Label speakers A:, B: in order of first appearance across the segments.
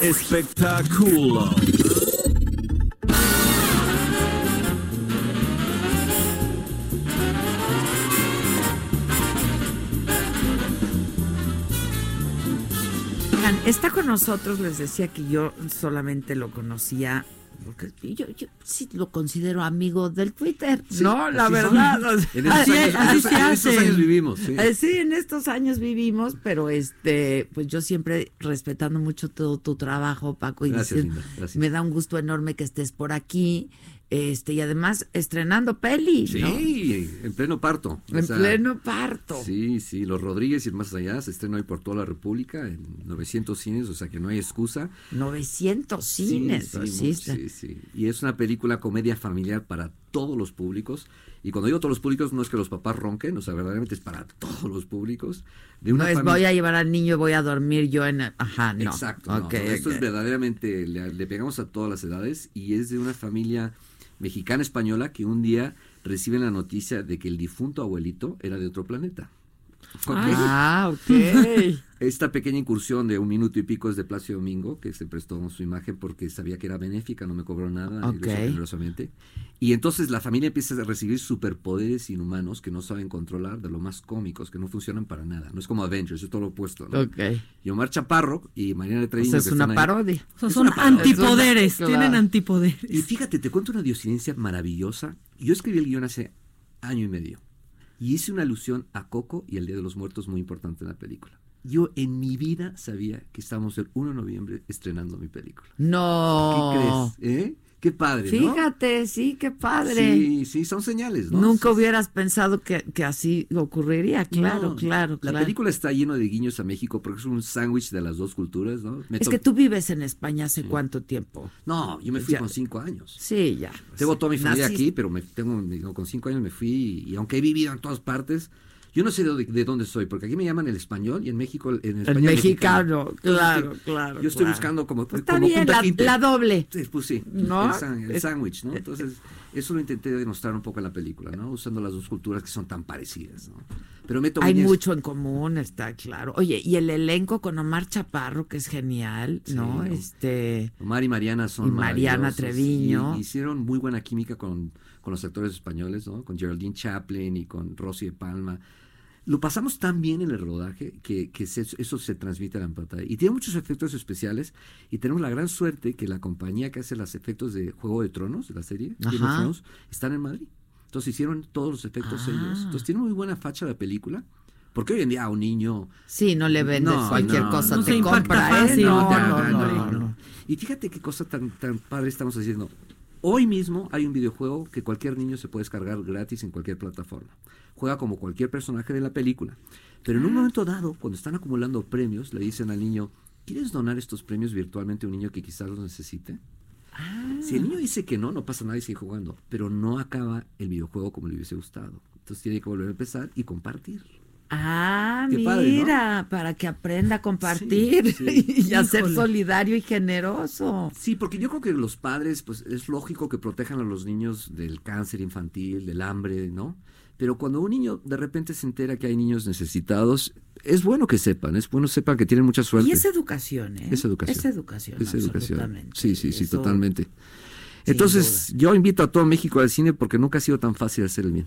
A: Espectáculo.
B: Está con nosotros, les decía que yo solamente lo conocía, porque yo, yo sí lo considero amigo del Twitter, no, la verdad.
C: son. En estos
B: así-
C: años-
B: así
C: en
B: se
C: estos- en estos
B: hace.
C: años vivimos, sí.
B: Eh, sí, en estos años vivimos, pero este, pues yo siempre respetando mucho todo tu trabajo, Paco, y
C: Gracias,
B: diciendo,
C: Linda, gracias.
B: me da un gusto enorme que estés por aquí, este, y además estrenando peli,
C: Sí,
B: ¿no?
C: en pleno parto. O
B: En
C: sea,
B: pleno parto.
C: Sí, sí, Los Rodríguez y el más allá se estrena hoy por toda la República en 900 cines, o sea que no hay excusa.
B: 900
C: Sí,
B: cines,
C: sí,
B: sí,
C: sí, sí. Y es una película comedia familiar para todos los públicos. Y cuando digo todos los públicos, no es que los papás ronquen, o sea, verdaderamente es para todos los públicos. De
B: No
C: una
B: es
C: familia-
B: voy a llevar al niño y voy a dormir yo en... el- Ajá, no.
C: Exacto. no,
B: Ok,
C: no, esto es verdaderamente, le, le pegamos a todas las edades y es de una familia mexicana española que un día reciben la noticia de que el difunto abuelito era de otro planeta. Ok.
B: Ah, ok.
C: Esta pequeña incursión de un minuto y pico es de Plácido Domingo, que se prestó su imagen porque sabía que era benéfica, no me cobró nada, y lo hizo
B: Ok.
C: generosamente. Y entonces la familia empieza a recibir superpoderes inhumanos que no saben controlar, de lo más cómicos, que no funcionan para nada. No es como Avengers, es todo lo opuesto. ¿no?
B: ok.
C: Y Omar Chaparro y Mariana
B: O
C: Treviño.
B: sea, es
C: que
B: una
C: están ahí.
B: parodia.
D: O sea,
C: Es
D: son
C: una parodia.
D: antipoderes,
B: Es una-
D: tienen
B: claro.
D: antipoderes.
C: Y fíjate, te cuento una diosidencia maravillosa. Yo escribí el guion hace año y medio. Y hice una alusión a Coco y el Día de los Muertos muy importante en la película. Yo en mi vida sabía que estábamos el 1 de noviembre estrenando mi película.
B: No.
C: ¿Qué crees? ¿Eh? Qué padre, ¿no?
B: Fíjate, sí, qué padre.
C: Sí, sí, son señales, ¿no?
B: Nunca
C: Sí,
B: hubieras pensado que, que así ocurriría, claro,
C: No,
B: claro,
C: La
B: claro.
C: película está lleno de guiños a México porque es un sándwich de las dos culturas, ¿no? Me
B: Es que tú vives en España hace cuánto tiempo.
C: No, yo me fui
B: Ya.
C: con cinco años.
B: Sí, ya.
C: Tengo toda mi familia aquí, pero me tengo con cinco años me fui y, aunque he vivido en todas partes, yo no sé de, de dónde soy, porque aquí me llaman el español y en México el, en
B: El
C: español
B: mexicano, claro, claro.
C: Yo estoy
B: claro.
C: buscando como,
B: Pues está
C: como
B: bien, la, doble.
C: Sí, pues sí,
B: ¿No?
C: el, el sándwich, ¿no? Entonces, eso lo intenté demostrar un poco en la película, ¿no? Usando las dos culturas que son tan parecidas, ¿no? Pero Meto
B: Hay
C: Muñez-
B: mucho en común, está claro. Oye, y el elenco con Omar Chaparro, que es genial, ¿no? Este,
C: Omar y Mariana son
B: Y Mariana Treviño.
C: y hicieron muy buena química con, con los actores españoles, ¿no? Con Geraldine Chaplin y con Rosy de Palma. Lo pasamos tan bien en el rodaje que, que se- eso se transmite a la pantalla. Y tiene muchos efectos especiales y tenemos la gran suerte que la compañía que hace los efectos de Juego de Tronos, de la serie, Game of. Thrones, están en Madrid. Entonces hicieron todos los efectos
B: Ah.
C: ellos. Entonces tiene muy buena facha la película. Porque hoy en día a un niño
B: sí, no le vendes
C: No,
B: cualquier
C: no,
B: cosa,
C: no
B: te compra, ¿eh?
D: fácil.
B: No, no. no.
C: Y fíjate qué cosa tan, tan padre estamos haciendo. Hoy mismo hay un videojuego que cualquier niño se puede descargar gratis en cualquier plataforma. Juega como cualquier personaje de la película. Pero en un momento dado, cuando están acumulando premios, le dicen al niño, ¿quieres donar estos premios virtualmente a un niño que quizás los necesite? Si el niño dice que no, no pasa nada y sigue jugando. Pero no acaba el videojuego como le hubiese gustado. Entonces tiene que volver a empezar y compartir.
B: Ah,
C: Qué padre, ¿no?
B: mira, para que aprenda a compartir
C: Sí, sí.
B: y a ser solidario y generoso.
C: Sí, porque yo creo que los padres, pues es lógico que protejan a los niños del cáncer infantil, del hambre, ¿no? Pero cuando un niño de repente se entera que hay niños necesitados, es bueno que sepan, es bueno que sepan que tienen mucha suerte.
B: Y es educación, ¿eh?
C: Es educación.
B: Es educación.
C: Es educación. Sí, sí, sí,
B: Eso-
C: totalmente. Entonces, yo invito a todo México al cine porque nunca ha sido tan fácil hacer el bien.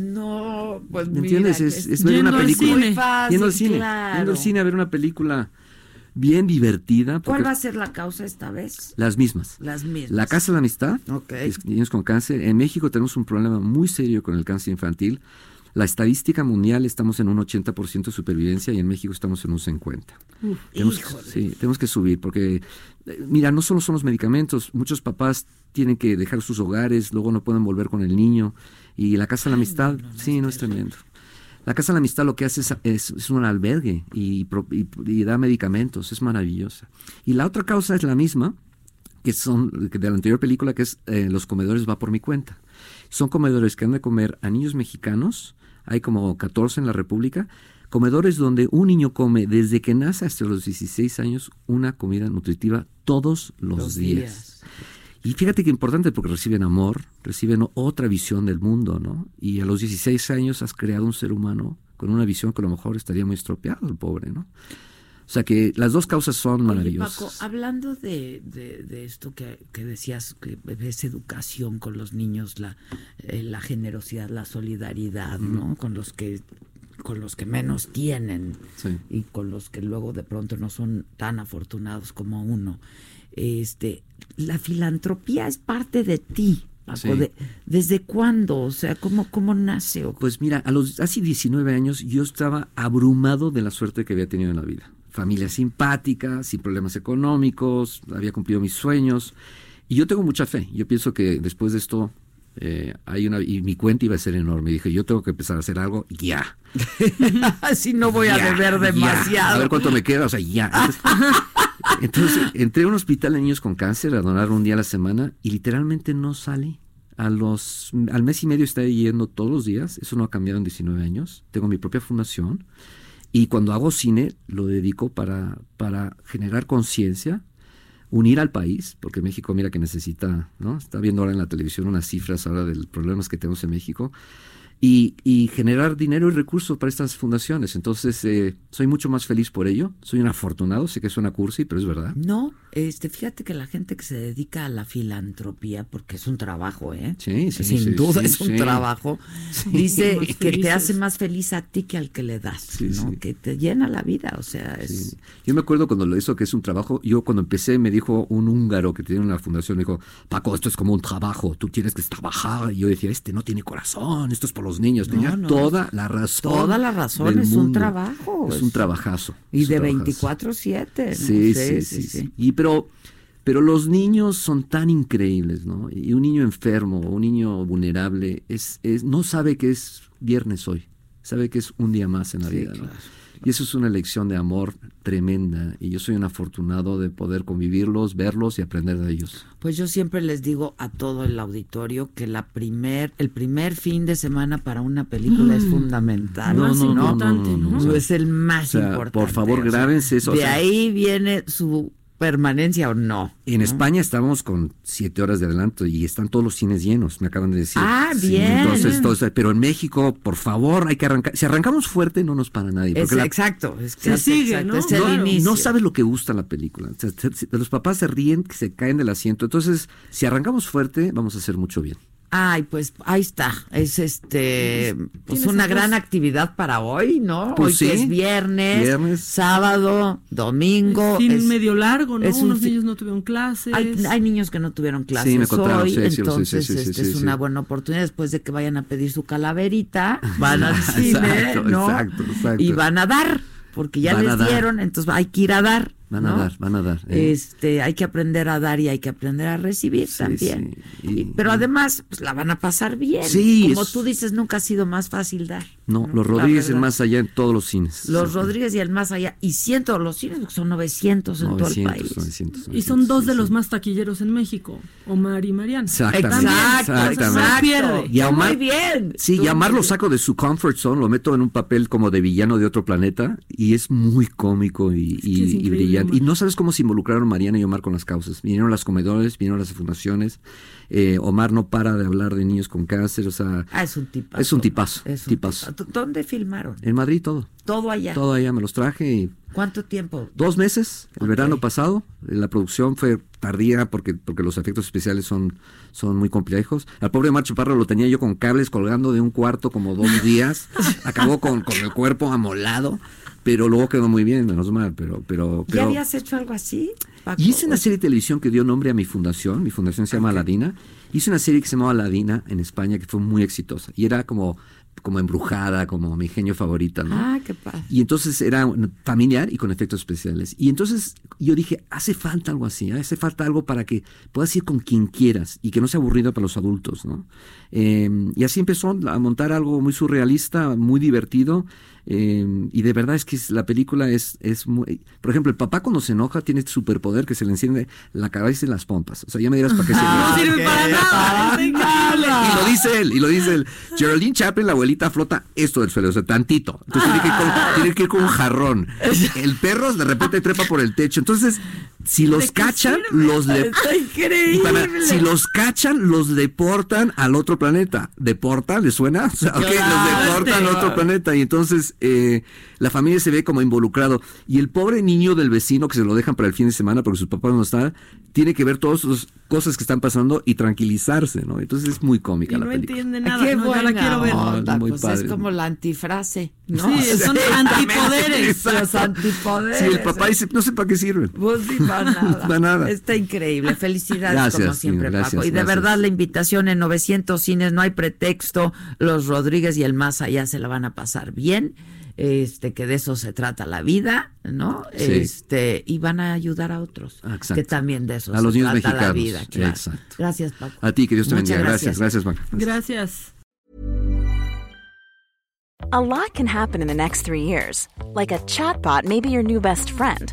B: No, pues
C: ¿Me
B: mira,
C: entiendes?
B: que
C: Es, es ver
D: Yendo
C: una
D: al
C: película.
D: cine.
B: Muy fácil,
C: Yendo al cine.
B: claro.
C: Yendo al cine a ver una película bien divertida.
B: ¿Cuál va a ser la causa esta vez?
C: Las mismas.
B: Las mismas.
C: La Casa de la Amistad,
B: Ok.
C: que es niños con cáncer. En México tenemos un problema muy serio con el cáncer infantil. La estadística mundial estamos en un 80% de supervivencia y en México estamos en un 50%. tenemos, que, sí, tenemos que subir porque, eh, mira, no solo son los medicamentos, muchos papás tienen que dejar sus hogares, luego no pueden volver con el niño y la Casa de la Amistad, sí, no es tremendo. La Casa de la Amistad lo que hace es, es, es un albergue y, y- y da medicamentos, es maravillosa. Y la otra causa es la misma, que son de la anterior película, que es eh, Los comedores va por mi cuenta. Son comedores que han de comer a niños mexicanos, hay como 14 en la República, comedores donde un niño come desde que nace hasta los 16 años una comida nutritiva todos los,
B: Los
C: días.
B: días.
C: Y fíjate que importante porque reciben amor, reciben otra visión del mundo, ¿no? Y a los 16 años has creado un ser humano con una visión que a lo mejor estaría muy estropeado, el pobre, ¿no? O sea que las dos causas son
B: Oye,
C: maravillosas.
B: Paco, hablando de, de- de esto que, que decías, que ves educación con los niños, la, eh, la generosidad, la solidaridad, ¿no? Con los que con los que menos tienen
C: Sí.
B: y con los que luego de pronto no son tan afortunados como uno. Este, la filantropía es parte de ti. Paco,
C: Sí.
B: de- ¿Desde cuándo? O sea, ¿cómo, cómo nace? o-
C: Pues mira, a los hace 19 años yo estaba abrumado de la suerte que había tenido en la vida. Familia simpática, sin problemas económicos, había cumplido mis sueños. Y yo tengo mucha fe. Yo pienso que después de esto eh, hay una y mi cuenta iba a ser enorme. Y dije, yo tengo que empezar a hacer algo ya.
B: Así no voy a
C: Ya,
B: deber
C: ya.
B: demasiado.
C: A ver cuánto me queda, o sea, ya. Entonces, entonces, entré a un hospital de niños con cáncer a donar un día a la semana y literalmente no sale. A los, al mes y medio está yendo todos los días, eso no ha cambiado en 19 años. Tengo mi propia fundación y cuando hago cine lo dedico para, para generar conciencia, unir al país, porque México mira que necesita, ¿no? Está viendo ahora en la televisión unas cifras ahora de los problemas que tenemos en México y, y generar dinero y recursos para estas fundaciones. Entonces, eh, soy mucho más feliz por ello. Soy un afortunado, sé que suena cursi, pero es verdad.
B: No, este, fíjate que la gente que se dedica a la filantropía, porque es un trabajo, ¿eh?
C: Sí, sí,
B: Sin
C: sí,
B: duda
C: sí,
B: es un
C: sí.
B: trabajo. Dice que te hace más feliz a ti que al que le das,
C: Sí,
B: ¿no?
C: sí.
B: Que te llena la vida, o sea, es...
C: Sí. Yo me acuerdo cuando lo hizo que es un trabajo, yo cuando empecé me dijo un húngaro que tiene una fundación, me dijo, Paco, esto es como un trabajo, tú tienes que trabajar. Y yo decía, este no tiene corazón, esto es por los niños. Tenía
B: no.
C: toda la razón.
B: Toda la razón,
C: del
B: es un trabajo,
C: Es un trabajazo.
B: Y de
C: trabajazo.
B: 24-7. ¿no?
C: Sí, sí, sí, sí. Y pero, pero los niños son tan increíbles, ¿no? Y un niño enfermo, un niño vulnerable, es, es, no sabe que es viernes hoy, sabe que es un día más en la
B: Sí,
C: vida. Y eso es una lección de amor tremenda. Y yo soy un afortunado de poder convivirlos, verlos y aprender de ellos.
B: Pues yo siempre les digo a todo el auditorio que la primer, el primer fin de semana para una película es fundamental.
A: No,
B: ¿no?
A: no, no, no, no.
B: Es el más
C: O sea,
B: importante.
C: por favor, grábense eso, o
B: De
C: sea-
B: ahí viene su permanencia o no.
C: En
B: ¿no?
C: España estamos con siete horas de adelanto y están todos los cines llenos, me acaban de decir.
B: Ah, bien.
C: entonces, pero en México, por favor, hay que arrancar. Si arrancamos fuerte, no nos para nadie.
B: Es-
C: Porque la-
B: exacto. Es,
A: Se sigue,
B: exacto,
A: ¿no?
B: Es el inicio.
C: no sabes lo que gusta la película. O sea, se- se- los papás se ríen, que se caen del asiento. Entonces, si arrancamos fuerte, vamos a hacer mucho bien.
B: Ay, pues ahí está. Es este pues
A: Tienes
B: una gran actividad para hoy, ¿no?
C: Pues
B: hoy que
C: sí.
B: es viernes,
C: Viernes.
B: sábado, domingo.
A: Fin
B: es-
A: medio largo, ¿no?
B: es
A: Unos niños no tuvieron clases.
B: Hay, hay niños que no tuvieron clases
C: Sí, me
B: hoy,
C: sí, sí, sí,
B: entonces
C: sí, sí, sí,
B: este
C: sí,
B: es
C: sí.
B: una buena oportunidad después de que vayan a pedir su calaverita, van al cine,
C: Exacto,
B: ¿no?
C: exacto, exacto.
B: Y van a dar, porque ya
C: Van
B: les dieron, entonces hay que ir a dar.
C: Van a
B: ¿no?
C: dar, van a dar. ¿eh?
B: Este, hay que aprender a dar y hay que aprender a recibir
C: Sí,
B: también.
C: sí. Y-
B: Y- pero además, pues la van a pasar bien.
C: Sí,
B: Como
C: es-
B: tú dices, nunca ha sido más fácil dar.
C: no, los Rodríguez en
B: verdad.
C: más allá en todos los cines.
B: Los Rodríguez y el más allá. Y cientos los cines, porque son 900 en todo el
C: 900,
B: país.
C: 900,
A: Y son dos
C: sí,
A: de
C: sí.
A: los más taquilleros en México, Omar y Mariana.
C: Exactamente.
B: Exacto,
C: exactamente.
B: exacto.
C: Y a Omar-
B: Muy bien.
C: Sí,
B: Tú-
C: y a Omar lo saco de su comfort zone, lo meto en un papel como de villano de otro planeta y es muy cómico y,
A: que
C: y-
A: es
C: y
A: increíble,
C: brillante.
A: Omar.
C: Y no sabes cómo se involucraron Mariana y Omar con las causas. Vinieron las comedores, vinieron las fundaciones. Eh, Omar no para de hablar de niños con cáncer, o sea,
B: Ah, es un tipazo.
C: Es un tipazo,
B: Es un
C: tipazo.
B: tipazo. ¿Dónde filmaron?
C: en Madrid todo.
B: Todo allá.
C: Todo allá me los traje y
B: ¿Cuánto tiempo?
C: dos meses, el verano pasado. La producción fue tardía porque, porque los efectos especiales son, son muy complejos. Al pobre Macho Parro lo tenía yo con cables colgando de un cuarto como dos días. Acabó con, con el cuerpo amolado, pero luego quedó muy bien, menos mal. Pero, pero,
B: ¿Ya
C: pero
B: habías hecho algo así? Paco?
C: Hice una serie de televisión que dio nombre a mi fundación. Mi fundación se llama Aladina. Hice una serie que se llamaba Aladina en España que fue muy exitosa. Y era como como embrujada, como mi genio favorita, ¿no?
B: Ah, qué padre.
C: Y entonces era familiar y con efectos especiales. Y entonces yo dije, hace falta algo así, ¿eh? hace falta algo para que puedas ir con quien quieras y que no sea aburrido para los adultos, ¿no? Eh, y así empezó a montar algo muy surrealista, muy divertido. eh, y de verdad es que es- la película es, es muy... Por ejemplo, el papá cuando se enoja tiene este superpoder que se le enciende la cabeza y las pompas. O sea, ya me dirás para qué sirve.
A: No sirve para nada. está increíble.
C: Y lo dice él, y lo dice él. Geraldine Chaplin, la abuelita, flota esto del suelo, o sea, tantito. Entonces tiene que, ir con, tiene que ir con un jarrón. El perro de repente trepa por el techo. Entonces, si los cachan, los de...
B: Está increíble.
C: si los cachan, los deportan al otro planeta. ¿Deportan? ¿Les suena? O sea, ok,
B: Claro.
C: los deportan al otro planeta. Y entonces eh, la familia se ve como involucrado. Y el pobre niño del vecino que se lo dejan para el fin de semana porque sus papás no están, tiene que ver todas esas cosas que están pasando y tranquilizarse, ¿no? Entonces es muy cómica
A: Y
C: la
A: no
C: película.
A: entiende nada.
B: Qué
A: no,
B: buena
A: la quiero ver.
B: onda,
C: muy
B: pues
C: padre.
B: es como la antifrase, ¿no?
A: Sí, son antipoderes.
B: Los antipoderes.
C: Sí, el papá dice, no sé para qué sirven.
B: Pues sí, nada.
C: Para nada.
B: Está increíble. Felicidades
C: Gracias,
B: como siempre,
C: gracias,
B: Paco. Y de
C: gracias.
B: verdad la invitación en 900 cines, no hay pretexto. Los Rodríguez y el más allá se la van a pasar bien. Este, que de eso se trata la vida, ¿no?
C: Sí.
B: Este, y van a ayudar a otros.
C: Exacto.
B: Que también de eso
C: A
B: se
C: los niños
B: trata la
C: mexicanos.
B: vida, claro.
C: Exacto.
B: Gracias, Paco.
C: A ti, que Dios te bendiga. Gracias, gracias, Maca.
A: Gracias.
E: A lot can happen in the next three years. Like a chatbot may be your new best friend.